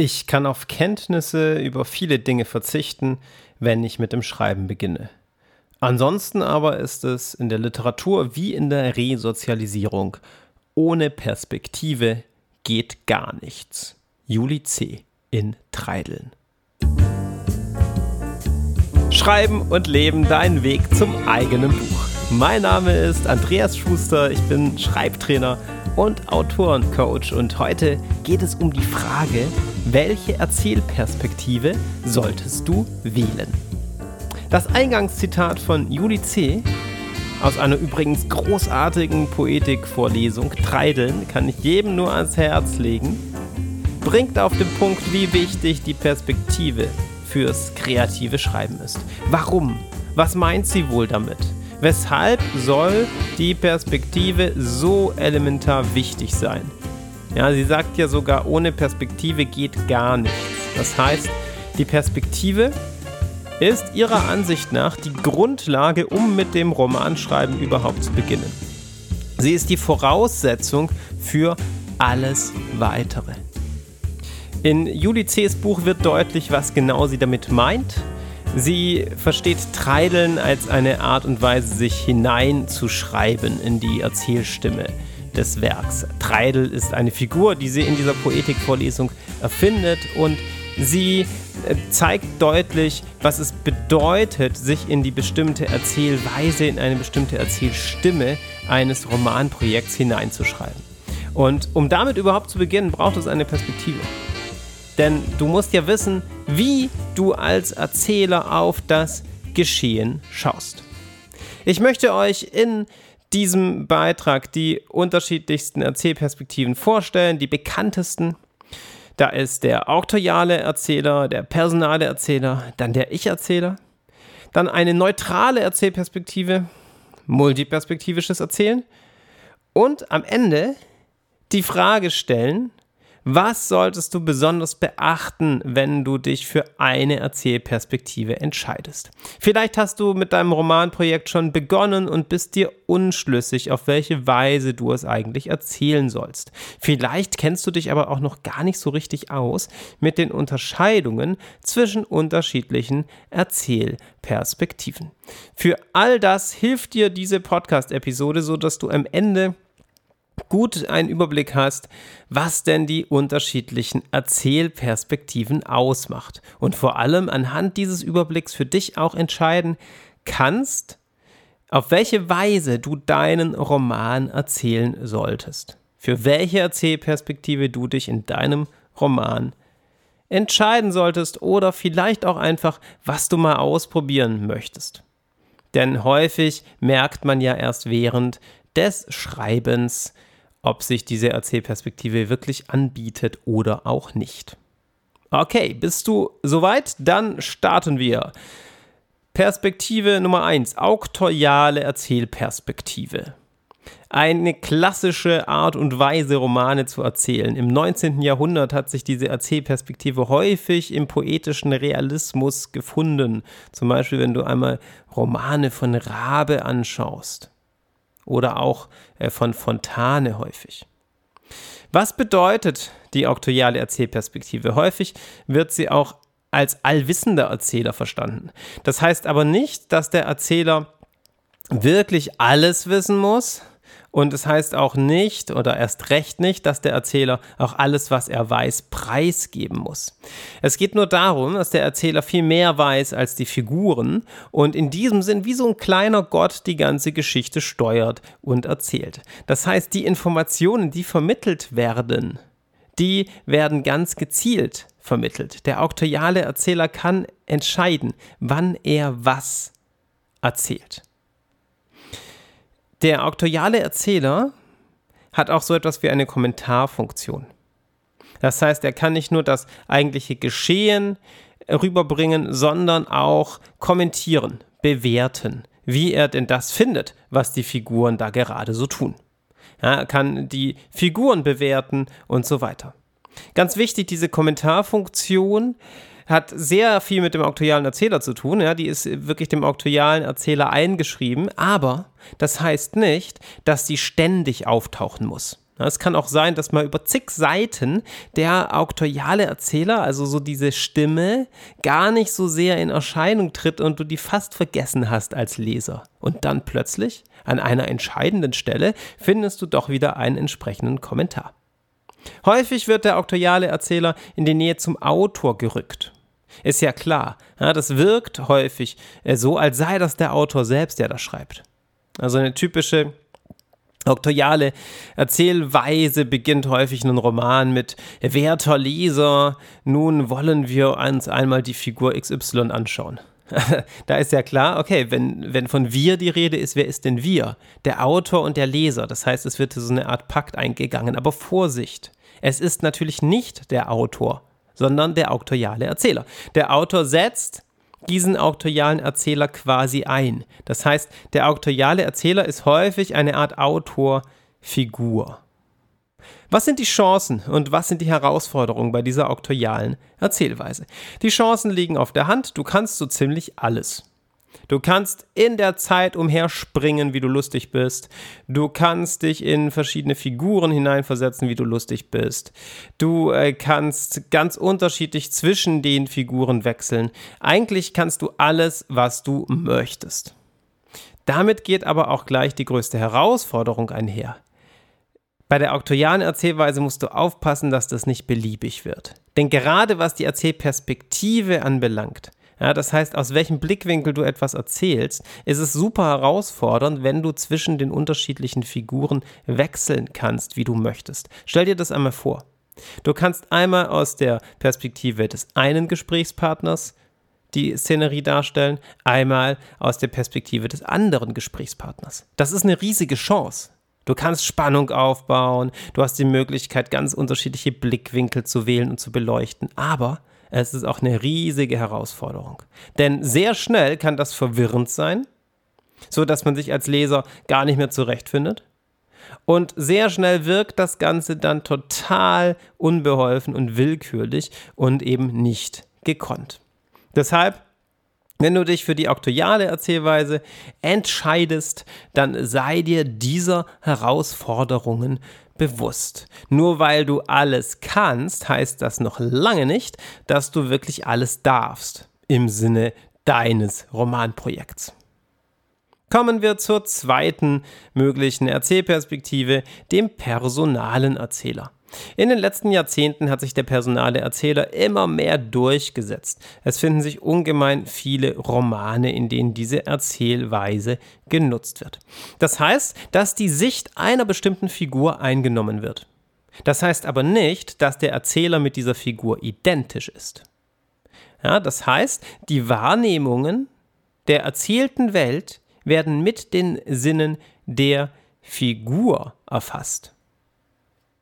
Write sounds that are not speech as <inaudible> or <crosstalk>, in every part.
Ich kann auf Kenntnisse über viele Dinge verzichten, wenn ich mit dem Schreiben beginne. Ansonsten aber ist es in der Literatur wie in der Resozialisierung. Ohne Perspektive geht gar nichts. Juli C. in Treideln. Schreiben und Leben, dein Weg zum eigenen Buch. Mein Name ist Andreas Schuster, ich bin Schreibtrainer und Autorencoach und heute geht es um die Frage, welche Erzählperspektive solltest du wählen? Das Eingangszitat von Juli C. aus einer übrigens großartigen Poetikvorlesung Treideln kann ich jedem nur ans Herz legen, bringt auf den Punkt, wie wichtig die Perspektive fürs kreative Schreiben ist. Warum? Was meint sie wohl damit? Weshalb soll die Perspektive so elementar wichtig sein? Ja, sie sagt ja sogar, ohne Perspektive geht gar nichts. Das heißt, die Perspektive ist ihrer Ansicht nach die Grundlage, um mit dem Romanschreiben überhaupt zu beginnen. Sie ist die Voraussetzung für alles Weitere. In Juli C.'s Buch wird deutlich, was genau sie damit meint. Sie versteht Treideln als eine Art und Weise, sich hineinzuschreiben in die Erzählstimme des Werks. Treidel ist eine Figur, die sie in dieser Poetikvorlesung erfindet und sie äh, zeigt deutlich, was es bedeutet, sich in die bestimmte Erzählweise, in eine bestimmte Erzählstimme eines Romanprojekts hineinzuschreiben. Und um damit überhaupt zu beginnen, braucht es eine Perspektive. Denn du musst ja wissen, wie du als Erzähler auf das Geschehen schaust. Ich möchte euch in diesem Beitrag die unterschiedlichsten Erzählperspektiven vorstellen, die bekanntesten. Da ist der auktoriale Erzähler, der personale Erzähler, dann der Ich-Erzähler, dann eine neutrale Erzählperspektive, multiperspektivisches Erzählen und am Ende die Frage stellen, was solltest du besonders beachten, wenn du dich für eine Erzählperspektive entscheidest? Vielleicht hast du mit deinem Romanprojekt schon begonnen und bist dir unschlüssig, auf welche Weise du es eigentlich erzählen sollst. Vielleicht kennst du dich aber auch noch gar nicht so richtig aus mit den Unterscheidungen zwischen unterschiedlichen Erzählperspektiven. Für all das hilft dir diese Podcast-Episode, sodass du am Ende gut einen Überblick hast, was denn die unterschiedlichen Erzählperspektiven ausmacht. Und vor allem anhand dieses Überblicks für dich auch entscheiden kannst, auf welche Weise du deinen Roman erzählen solltest. Für welche Erzählperspektive du dich in deinem Roman entscheiden solltest oder vielleicht auch einfach, was du mal ausprobieren möchtest. Denn häufig merkt man ja erst während des Schreibens, ob sich diese Erzählperspektive wirklich anbietet oder auch nicht. Okay, bist du soweit? Dann starten wir. Perspektive Nummer 1, auktoriale Erzählperspektive. Eine klassische Art und Weise, Romane zu erzählen. Im 19. Jahrhundert hat sich diese Erzählperspektive häufig im poetischen Realismus gefunden. Zum Beispiel, wenn du einmal Romane von Rabe anschaust oder auch äh, von Fontane häufig. Was bedeutet die auktoriale Erzählperspektive? Häufig wird sie auch als allwissender Erzähler verstanden. Das heißt aber nicht, dass der Erzähler wirklich alles wissen muss, und es heißt auch nicht oder erst recht nicht, dass der Erzähler auch alles, was er weiß, preisgeben muss. Es geht nur darum, dass der Erzähler viel mehr weiß als die Figuren und in diesem Sinn wie so ein kleiner Gott die ganze Geschichte steuert und erzählt. Das heißt, die Informationen, die vermittelt werden, die werden ganz gezielt vermittelt. Der auktoriale Erzähler kann entscheiden, wann er was erzählt. Der auktoriale Erzähler hat auch so etwas wie eine Kommentarfunktion. Das heißt, er kann nicht nur das eigentliche Geschehen rüberbringen, sondern auch kommentieren, bewerten, wie er denn das findet, was die Figuren da gerade so tun. Ja, er kann die Figuren bewerten und so weiter. Ganz wichtig, diese Kommentarfunktion hat sehr viel mit dem auktorialen Erzähler zu tun. Ja, die ist wirklich dem auktorialen Erzähler eingeschrieben. Aber das heißt nicht, dass die ständig auftauchen muss. Es kann auch sein, dass mal über zig Seiten der auktoriale Erzähler, also so diese Stimme, gar nicht so sehr in Erscheinung tritt und du die fast vergessen hast als Leser. Und dann plötzlich, an einer entscheidenden Stelle, findest du doch wieder einen entsprechenden Kommentar. Häufig wird der auktoriale Erzähler in die Nähe zum Autor gerückt. Ist ja klar, ja, das wirkt häufig äh, so, als sei das der Autor selbst, der das schreibt. Also eine typische Auktoriale Erzählweise beginnt häufig einen Roman mit Werter Leser, nun wollen wir uns einmal die Figur XY anschauen. <laughs> da ist ja klar, okay, wenn, wenn von wir die Rede ist, wer ist denn wir? Der Autor und der Leser. Das heißt, es wird so eine Art Pakt eingegangen. Aber Vorsicht, es ist natürlich nicht der Autor, sondern der auktoriale Erzähler. Der Autor setzt diesen auktorialen Erzähler quasi ein. Das heißt, der auktoriale Erzähler ist häufig eine Art Autorfigur. Was sind die Chancen und was sind die Herausforderungen bei dieser auktorialen Erzählweise? Die Chancen liegen auf der Hand, du kannst so ziemlich alles. Du kannst in der Zeit umherspringen, wie du lustig bist. Du kannst dich in verschiedene Figuren hineinversetzen, wie du lustig bist. Du äh, kannst ganz unterschiedlich zwischen den Figuren wechseln. Eigentlich kannst du alles, was du möchtest. Damit geht aber auch gleich die größte Herausforderung einher. Bei der auktorialen Erzählweise musst du aufpassen, dass das nicht beliebig wird. Denn gerade was die Erzählperspektive anbelangt, ja, das heißt, aus welchem Blickwinkel du etwas erzählst, ist es super herausfordernd, wenn du zwischen den unterschiedlichen Figuren wechseln kannst, wie du möchtest. Stell dir das einmal vor. Du kannst einmal aus der Perspektive des einen Gesprächspartners die Szenerie darstellen, einmal aus der Perspektive des anderen Gesprächspartners. Das ist eine riesige Chance. Du kannst Spannung aufbauen, du hast die Möglichkeit, ganz unterschiedliche Blickwinkel zu wählen und zu beleuchten, aber es ist auch eine riesige Herausforderung. Denn sehr schnell kann das verwirrend sein, so dass man sich als Leser gar nicht mehr zurechtfindet. Und sehr schnell wirkt das Ganze dann total unbeholfen und willkürlich und eben nicht gekonnt. Deshalb wenn du dich für die auktoriale Erzählweise entscheidest, dann sei dir dieser Herausforderungen bewusst. Nur weil du alles kannst, heißt das noch lange nicht, dass du wirklich alles darfst im Sinne deines Romanprojekts. Kommen wir zur zweiten möglichen Erzählperspektive, dem personalen Erzähler. In den letzten Jahrzehnten hat sich der personale Erzähler immer mehr durchgesetzt. Es finden sich ungemein viele Romane, in denen diese Erzählweise genutzt wird. Das heißt, dass die Sicht einer bestimmten Figur eingenommen wird. Das heißt aber nicht, dass der Erzähler mit dieser Figur identisch ist. Ja, das heißt, die Wahrnehmungen der erzählten Welt werden mit den Sinnen der Figur erfasst.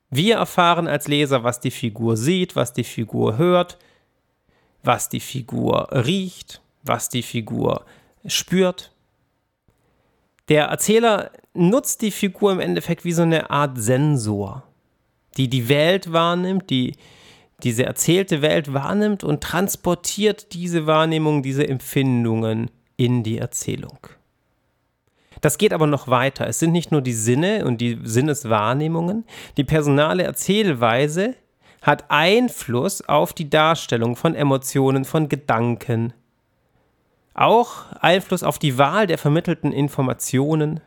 Wir erfahren als Leser, was die Figur sieht, was die Figur hört, was die Figur riecht, was die Figur spürt. Der Erzähler nutzt die Figur im Endeffekt wie so eine Art Sensor, die die Welt wahrnimmt, die diese erzählte Welt wahrnimmt und transportiert diese Wahrnehmung, diese Empfindungen in die Erzählung. Das geht aber noch weiter. Es sind nicht nur die Sinne und die Sinneswahrnehmungen. Die personale Erzählweise hat Einfluss auf die Darstellung von Emotionen, von Gedanken. Auch Einfluss auf die Wahl der vermittelten Informationen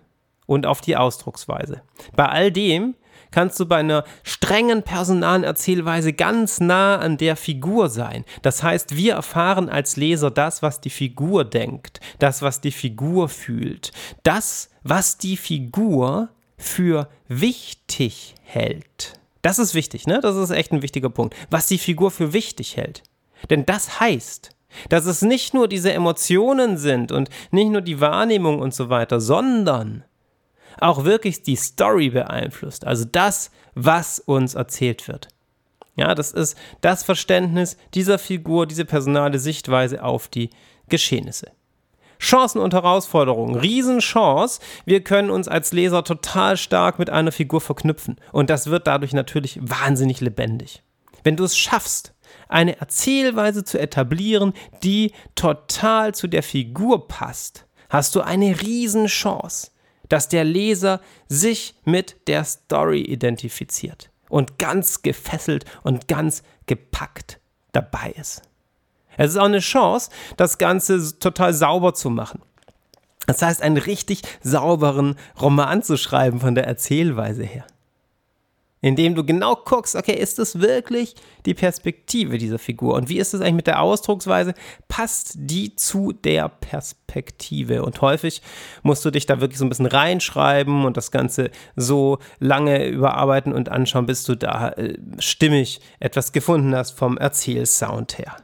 und auf die Ausdrucksweise. Bei all dem kannst du bei einer strengen personalen Erzählweise ganz nah an der Figur sein. Das heißt, wir erfahren als Leser das, was die Figur denkt, das, was die Figur fühlt, das, was die Figur für wichtig hält. Das ist wichtig, ne? Das ist echt ein wichtiger Punkt. Was die Figur für wichtig hält. Denn das heißt, dass es nicht nur diese Emotionen sind und nicht nur die Wahrnehmung und so weiter, sondern auch wirklich die Story beeinflusst, also das, was uns erzählt wird. Ja, das ist das Verständnis dieser Figur, diese personale Sichtweise auf die Geschehnisse. Chancen und Herausforderungen. Riesenchance. Wir können uns als Leser total stark mit einer Figur verknüpfen. Und das wird dadurch natürlich wahnsinnig lebendig. Wenn du es schaffst, eine Erzählweise zu etablieren, die total zu der Figur passt, hast du eine Riesenchance dass der Leser sich mit der Story identifiziert und ganz gefesselt und ganz gepackt dabei ist. Es ist auch eine Chance, das Ganze total sauber zu machen. Das heißt, einen richtig sauberen Roman zu schreiben von der Erzählweise her indem du genau guckst, okay, ist das wirklich die Perspektive dieser Figur? Und wie ist es eigentlich mit der Ausdrucksweise? Passt die zu der Perspektive? Und häufig musst du dich da wirklich so ein bisschen reinschreiben und das Ganze so lange überarbeiten und anschauen, bis du da äh, stimmig etwas gefunden hast vom Erzählsound her.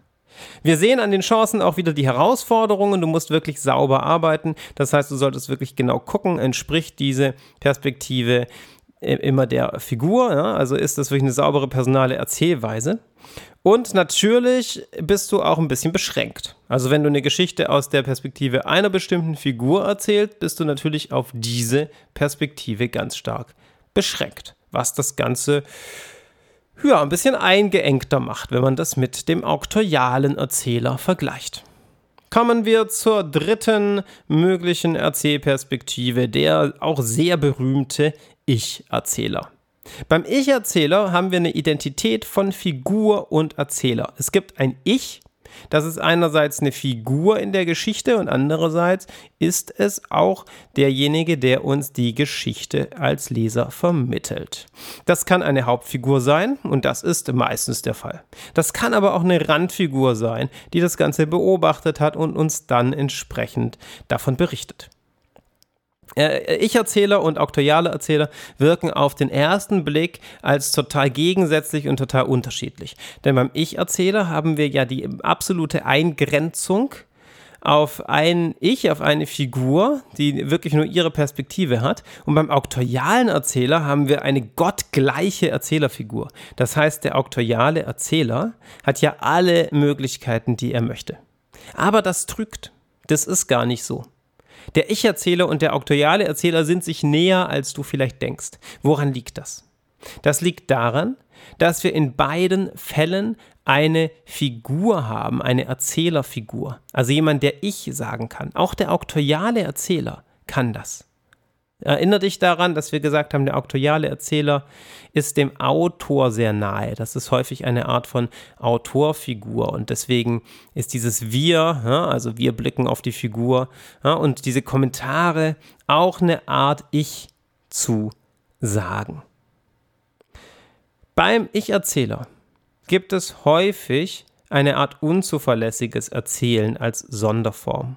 Wir sehen an den Chancen auch wieder die Herausforderungen. Du musst wirklich sauber arbeiten. Das heißt, du solltest wirklich genau gucken, entspricht diese Perspektive immer der Figur. Ja? Also ist das wirklich eine saubere personale Erzählweise. Und natürlich bist du auch ein bisschen beschränkt. Also wenn du eine Geschichte aus der Perspektive einer bestimmten Figur erzählst, bist du natürlich auf diese Perspektive ganz stark beschränkt. Was das Ganze ja, ein bisschen eingeengter macht, wenn man das mit dem auktorialen Erzähler vergleicht. Kommen wir zur dritten möglichen Erzählperspektive, der auch sehr berühmte ich-Erzähler. Beim Ich-Erzähler haben wir eine Identität von Figur und Erzähler. Es gibt ein Ich, das ist einerseits eine Figur in der Geschichte und andererseits ist es auch derjenige, der uns die Geschichte als Leser vermittelt. Das kann eine Hauptfigur sein und das ist meistens der Fall. Das kann aber auch eine Randfigur sein, die das Ganze beobachtet hat und uns dann entsprechend davon berichtet. Äh, Ich-Erzähler und auktoriale Erzähler wirken auf den ersten Blick als total gegensätzlich und total unterschiedlich. Denn beim Ich-Erzähler haben wir ja die absolute Eingrenzung auf ein Ich, auf eine Figur, die wirklich nur ihre Perspektive hat. Und beim auktorialen Erzähler haben wir eine gottgleiche Erzählerfigur. Das heißt, der auktoriale Erzähler hat ja alle Möglichkeiten, die er möchte. Aber das trügt. Das ist gar nicht so. Der Ich-Erzähler und der auktoriale Erzähler sind sich näher, als du vielleicht denkst. Woran liegt das? Das liegt daran, dass wir in beiden Fällen eine Figur haben, eine Erzählerfigur. Also jemand, der ich sagen kann. Auch der auktoriale Erzähler kann das. Erinnere dich daran, dass wir gesagt haben, der auktoriale Erzähler ist dem Autor sehr nahe. Das ist häufig eine Art von Autorfigur und deswegen ist dieses Wir, also wir blicken auf die Figur und diese Kommentare auch eine Art Ich zu sagen. Beim Ich-Erzähler gibt es häufig eine Art unzuverlässiges Erzählen als Sonderform.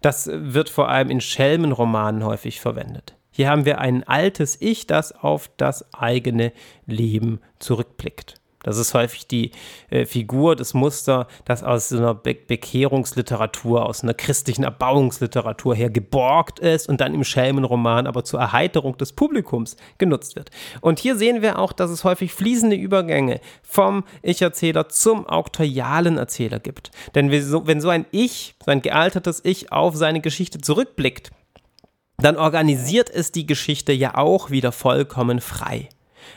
Das wird vor allem in Schelmenromanen häufig verwendet. Hier haben wir ein altes Ich, das auf das eigene Leben zurückblickt. Das ist häufig die äh, Figur, das Muster, das aus so einer Be Bekehrungsliteratur, aus einer christlichen Erbauungsliteratur her geborgt ist und dann im Schelmenroman aber zur Erheiterung des Publikums genutzt wird. Und hier sehen wir auch, dass es häufig fließende Übergänge vom Ich-Erzähler zum auktorialen Erzähler gibt. Denn wenn so ein Ich, so gealtertes Ich auf seine Geschichte zurückblickt, dann organisiert es die Geschichte ja auch wieder vollkommen frei.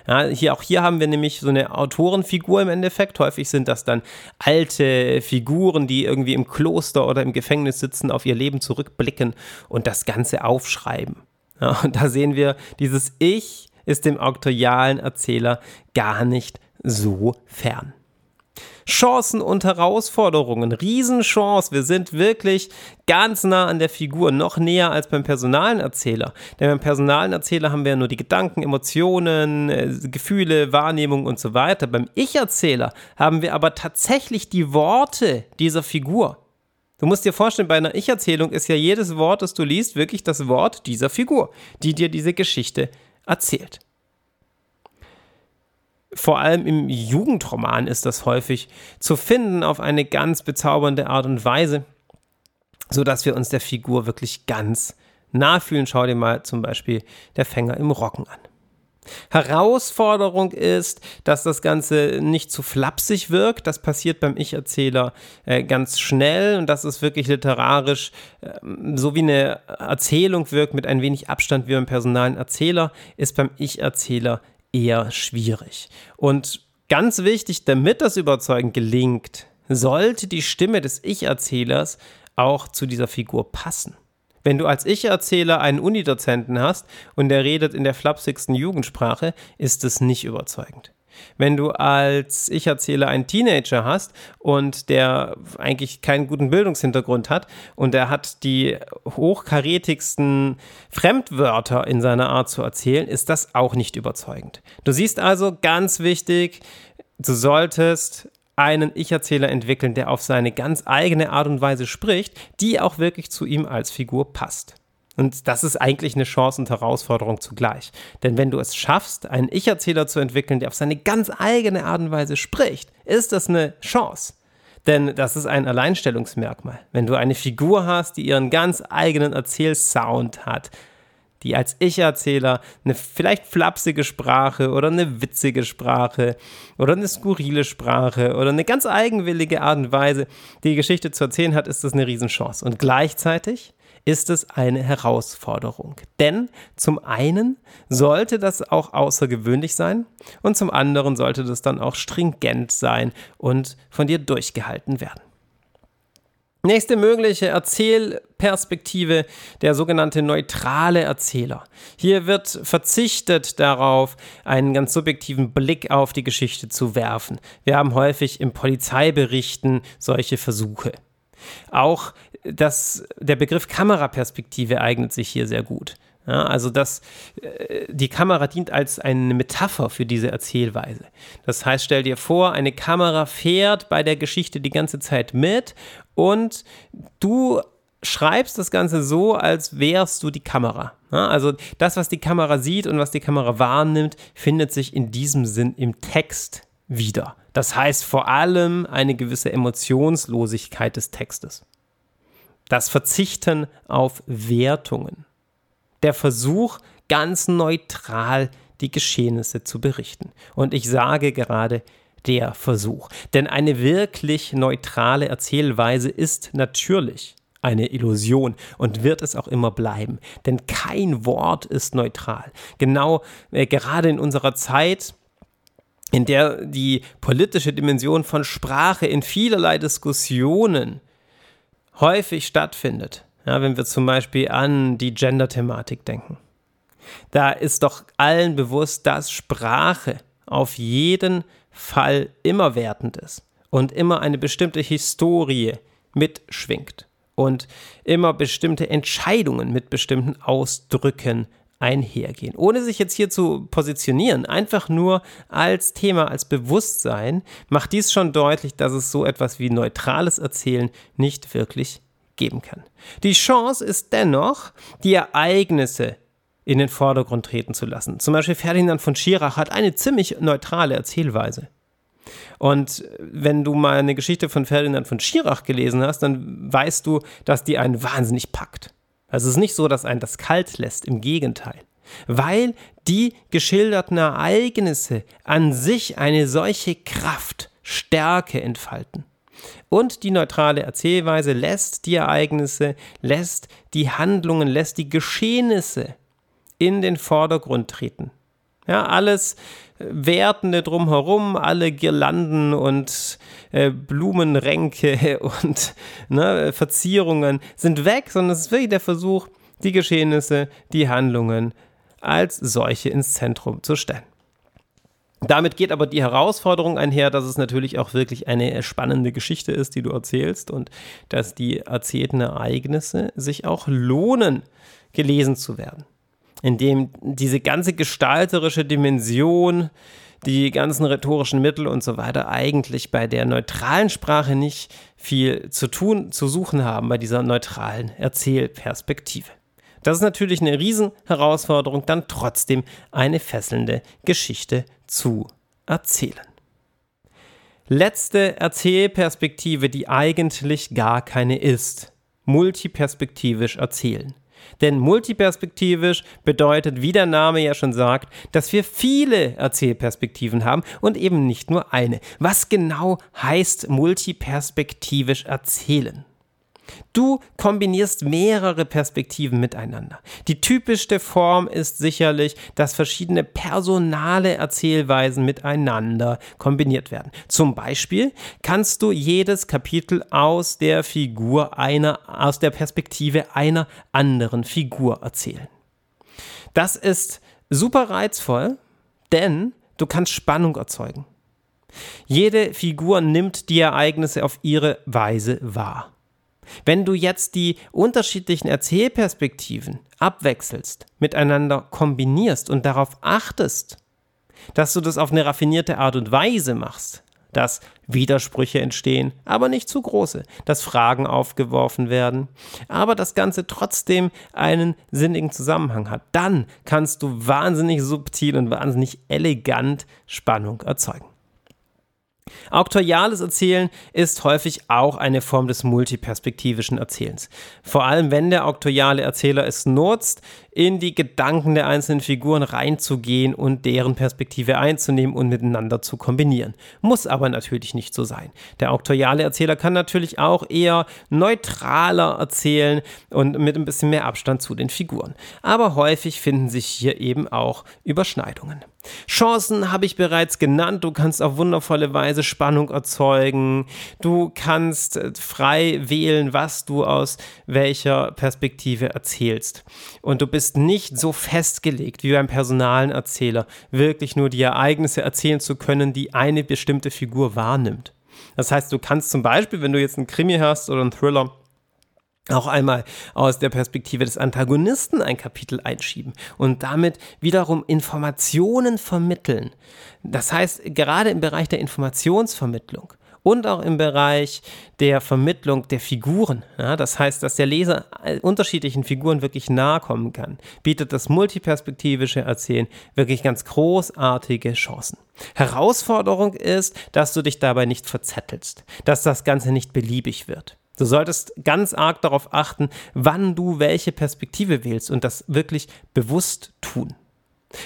Ja, hier, auch hier haben wir nämlich so eine Autorenfigur im Endeffekt. Häufig sind das dann alte Figuren, die irgendwie im Kloster oder im Gefängnis sitzen, auf ihr Leben zurückblicken und das Ganze aufschreiben. Ja, und da sehen wir, dieses Ich ist dem auktorialen Erzähler gar nicht so fern. Chancen und Herausforderungen. Riesenchance. Wir sind wirklich ganz nah an der Figur, noch näher als beim personalen Erzähler. Denn beim personalen Erzähler haben wir ja nur die Gedanken, Emotionen, äh, Gefühle, Wahrnehmung und so weiter. Beim Ich-Erzähler haben wir aber tatsächlich die Worte dieser Figur. Du musst dir vorstellen, bei einer Ich-Erzählung ist ja jedes Wort, das du liest, wirklich das Wort dieser Figur, die dir diese Geschichte erzählt vor allem im Jugendroman ist das häufig zu finden auf eine ganz bezaubernde Art und Weise, sodass wir uns der Figur wirklich ganz nah fühlen. Schau dir mal zum Beispiel der Fänger im Rocken an. Herausforderung ist, dass das Ganze nicht zu flapsig wirkt. Das passiert beim Ich-Erzähler äh, ganz schnell und dass es wirklich literarisch äh, so wie eine Erzählung wirkt mit ein wenig Abstand wie beim personalen Erzähler, ist beim Ich-Erzähler eher schwierig. Und ganz wichtig, damit das Überzeugen gelingt, sollte die Stimme des Ich-Erzählers auch zu dieser Figur passen. Wenn du als Ich-Erzähler einen Unidozenten hast und der redet in der flapsigsten Jugendsprache, ist es nicht überzeugend. Wenn du als Ich-Erzähler einen Teenager hast und der eigentlich keinen guten Bildungshintergrund hat und der hat die hochkarätigsten Fremdwörter in seiner Art zu erzählen, ist das auch nicht überzeugend. Du siehst also ganz wichtig, du solltest einen Ich-Erzähler entwickeln, der auf seine ganz eigene Art und Weise spricht, die auch wirklich zu ihm als Figur passt. Und das ist eigentlich eine Chance und Herausforderung zugleich. Denn wenn du es schaffst, einen Ich-Erzähler zu entwickeln, der auf seine ganz eigene Art und Weise spricht, ist das eine Chance. Denn das ist ein Alleinstellungsmerkmal. Wenn du eine Figur hast, die ihren ganz eigenen Erzählsound hat, die als Ich-Erzähler eine vielleicht flapsige Sprache oder eine witzige Sprache oder eine skurrile Sprache oder eine ganz eigenwillige Art und Weise die Geschichte zu erzählen hat, ist das eine Riesenchance. Und gleichzeitig ist es eine Herausforderung. Denn zum einen sollte das auch außergewöhnlich sein und zum anderen sollte das dann auch stringent sein und von dir durchgehalten werden. Nächste mögliche Erzählperspektive, der sogenannte neutrale Erzähler. Hier wird verzichtet darauf, einen ganz subjektiven Blick auf die Geschichte zu werfen. Wir haben häufig im Polizeiberichten solche Versuche. Auch das, der Begriff Kameraperspektive eignet sich hier sehr gut. Ja, also das, äh, die Kamera dient als eine Metapher für diese Erzählweise. Das heißt, stell dir vor, eine Kamera fährt bei der Geschichte die ganze Zeit mit und du schreibst das Ganze so, als wärst du die Kamera. Also das, was die Kamera sieht und was die Kamera wahrnimmt, findet sich in diesem Sinn im Text wieder. Das heißt vor allem eine gewisse Emotionslosigkeit des Textes. Das Verzichten auf Wertungen der Versuch, ganz neutral die Geschehnisse zu berichten. Und ich sage gerade der Versuch. Denn eine wirklich neutrale Erzählweise ist natürlich eine Illusion und wird es auch immer bleiben. Denn kein Wort ist neutral. Genau äh, gerade in unserer Zeit, in der die politische Dimension von Sprache in vielerlei Diskussionen häufig stattfindet, ja, wenn wir zum Beispiel an die Gender-Thematik denken. Da ist doch allen bewusst, dass Sprache auf jeden Fall immer wertend ist und immer eine bestimmte Historie mitschwingt und immer bestimmte Entscheidungen mit bestimmten Ausdrücken einhergehen. Ohne sich jetzt hier zu positionieren, einfach nur als Thema, als Bewusstsein, macht dies schon deutlich, dass es so etwas wie neutrales Erzählen nicht wirklich geben kann. Die Chance ist dennoch, die Ereignisse in den Vordergrund treten zu lassen. Zum Beispiel Ferdinand von Schirach hat eine ziemlich neutrale Erzählweise. Und wenn du mal eine Geschichte von Ferdinand von Schirach gelesen hast, dann weißt du, dass die einen wahnsinnig packt. Also es ist nicht so, dass einen das kalt lässt, im Gegenteil. Weil die geschilderten Ereignisse an sich eine solche Kraft, Stärke entfalten. Und die neutrale Erzählweise lässt die Ereignisse, lässt die Handlungen, lässt die Geschehnisse in den Vordergrund treten. Ja, alles Wertende drumherum, alle Girlanden und äh, Blumenränke <laughs> und ne, Verzierungen sind weg, sondern es ist wirklich der Versuch, die Geschehnisse, die Handlungen als solche ins Zentrum zu stellen. Damit geht aber die Herausforderung einher, dass es natürlich auch wirklich eine spannende Geschichte ist, die du erzählst und dass die erzählten Ereignisse sich auch lohnen, gelesen zu werden. Indem diese ganze gestalterische Dimension, die ganzen rhetorischen Mittel und so weiter eigentlich bei der neutralen Sprache nicht viel zu tun, zu suchen haben, bei dieser neutralen Erzählperspektive. Das ist natürlich eine Riesenherausforderung, dann trotzdem eine fesselnde Geschichte zu erzählen. Letzte Erzählperspektive, die eigentlich gar keine ist. Multiperspektivisch erzählen. Denn multiperspektivisch bedeutet, wie der Name ja schon sagt, dass wir viele Erzählperspektiven haben und eben nicht nur eine. Was genau heißt multiperspektivisch erzählen? Du kombinierst mehrere Perspektiven miteinander. Die typischste Form ist sicherlich, dass verschiedene personale Erzählweisen miteinander kombiniert werden. Zum Beispiel kannst du jedes Kapitel aus der Figur einer, aus der Perspektive einer anderen Figur erzählen. Das ist super reizvoll, denn du kannst Spannung erzeugen. Jede Figur nimmt die Ereignisse auf ihre Weise wahr. Wenn du jetzt die unterschiedlichen Erzählperspektiven abwechselst, miteinander kombinierst und darauf achtest, dass du das auf eine raffinierte Art und Weise machst, dass Widersprüche entstehen, aber nicht zu große, dass Fragen aufgeworfen werden, aber das Ganze trotzdem einen sinnigen Zusammenhang hat, dann kannst du wahnsinnig subtil und wahnsinnig elegant Spannung erzeugen. Auktoriales Erzählen ist häufig auch eine Form des multiperspektivischen Erzählens. Vor allem, wenn der auktoriale Erzähler es nutzt, in die Gedanken der einzelnen Figuren reinzugehen und deren Perspektive einzunehmen und miteinander zu kombinieren. Muss aber natürlich nicht so sein. Der auktoriale Erzähler kann natürlich auch eher neutraler erzählen und mit ein bisschen mehr Abstand zu den Figuren. Aber häufig finden sich hier eben auch Überschneidungen. Chancen habe ich bereits genannt. Du kannst auf wundervolle Weise Spannung erzeugen. Du kannst äh, frei wählen, was du aus welcher Perspektive erzählst. Und du bist nicht so festgelegt wie beim personalen Erzähler, wirklich nur die Ereignisse erzählen zu können, die eine bestimmte Figur wahrnimmt. Das heißt, du kannst zum Beispiel, wenn du jetzt einen Krimi hast oder einen Thriller, auch einmal aus der Perspektive des Antagonisten ein Kapitel einschieben und damit wiederum Informationen vermitteln. Das heißt, gerade im Bereich der Informationsvermittlung und auch im Bereich der Vermittlung der Figuren. Ja, das heißt, dass der Leser unterschiedlichen Figuren wirklich nahe kommen kann, bietet das multiperspektivische Erzählen wirklich ganz großartige Chancen. Herausforderung ist, dass du dich dabei nicht verzettelst, dass das Ganze nicht beliebig wird. Du solltest ganz arg darauf achten, wann du welche Perspektive wählst und das wirklich bewusst tun.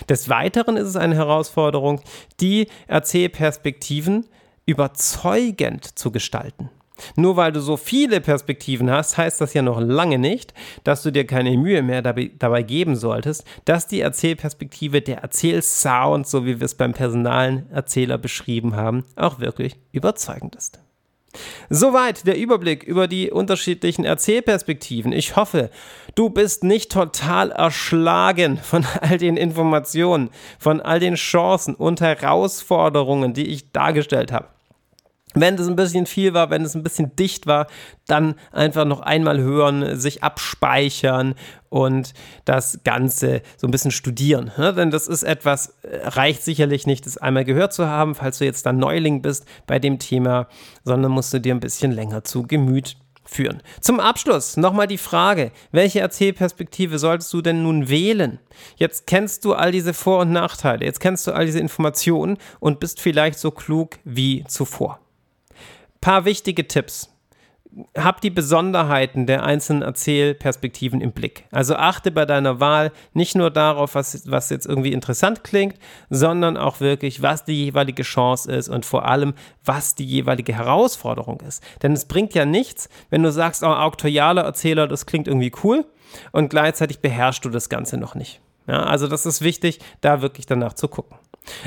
Des Weiteren ist es eine Herausforderung, die Erzählperspektiven überzeugend zu gestalten. Nur weil du so viele Perspektiven hast, heißt das ja noch lange nicht, dass du dir keine Mühe mehr dabei, geben solltest, dass die Erzählperspektive, der Erzählsound, so wie wir es beim personalen Erzähler beschrieben haben, auch wirklich überzeugend ist. Soweit der Überblick über die unterschiedlichen Erzählperspektiven. Ich hoffe, du bist nicht total erschlagen von all den Informationen, von all den Chancen und Herausforderungen, die ich dargestellt habe. Wenn es ein bisschen viel war, wenn es ein bisschen dicht war, dann einfach noch einmal hören, sich abspeichern und das Ganze so ein bisschen studieren. Ja, denn das ist etwas, äh, reicht sicherlich nicht, das einmal gehört zu haben, falls du jetzt dann Neuling bist bei dem Thema, sondern musst du dir ein bisschen länger zu Gemüt führen. Zum Abschluss nochmal die Frage, welche Erzählperspektive solltest du denn nun wählen? Jetzt kennst du all diese Vor- und Nachteile, jetzt kennst du all diese Informationen und bist vielleicht so klug wie zuvor paar wichtige Tipps. Hab die Besonderheiten der einzelnen Erzählperspektiven im Blick. Also achte bei deiner Wahl nicht nur darauf, was, was jetzt irgendwie interessant klingt, sondern auch wirklich, was die jeweilige Chance ist und vor allem, was die jeweilige Herausforderung ist. Denn es bringt ja nichts, wenn du sagst, oh, auktorialer Erzähler, das klingt irgendwie cool und gleichzeitig beherrschst du das Ganze noch nicht. Ja, also das ist wichtig, da wirklich danach zu gucken.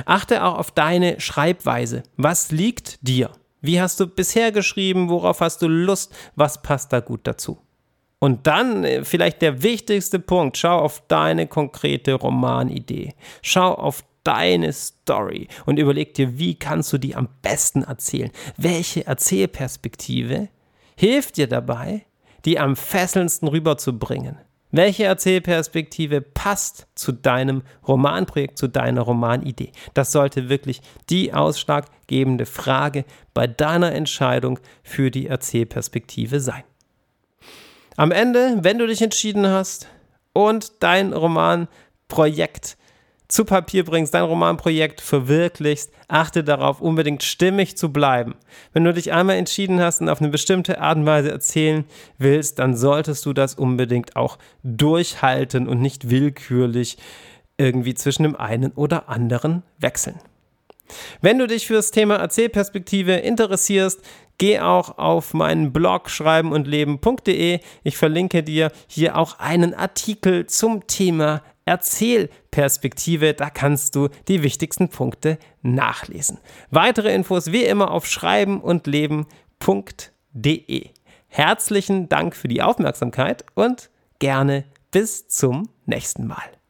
Achte auch auf deine Schreibweise. Was liegt dir? Wie hast du bisher geschrieben? Worauf hast du Lust? Was passt da gut dazu? Und dann äh, vielleicht der wichtigste Punkt, schau auf deine konkrete Romanidee. Schau auf deine Story und überleg dir, wie kannst du die am besten erzählen? Welche Erzählperspektive hilft dir dabei, die am fesselndsten rüberzubringen? Welche Erzählperspektive passt zu deinem Romanprojekt, zu deiner Romanidee? Das sollte wirklich die ausschlaggebende Frage bei deiner Entscheidung für die Erzählperspektive sein. Am Ende, wenn du dich entschieden hast und dein Romanprojekt zu Papier bringst, dein Romanprojekt verwirklichst, achte darauf, unbedingt stimmig zu bleiben. Wenn du dich einmal entschieden hast und auf eine bestimmte Art und Weise erzählen willst, dann solltest du das unbedingt auch durchhalten und nicht willkürlich irgendwie zwischen dem einen oder anderen wechseln. Wenn du dich für das Thema Erzählperspektive interessierst, geh auch auf meinen Blog schreibenundleben.de. Ich verlinke dir hier auch einen Artikel zum Thema Erzählperspektive. Da kannst du die wichtigsten Punkte nachlesen. Weitere Infos wie immer auf schreibenundleben.de. Herzlichen Dank für die Aufmerksamkeit und gerne bis zum nächsten Mal.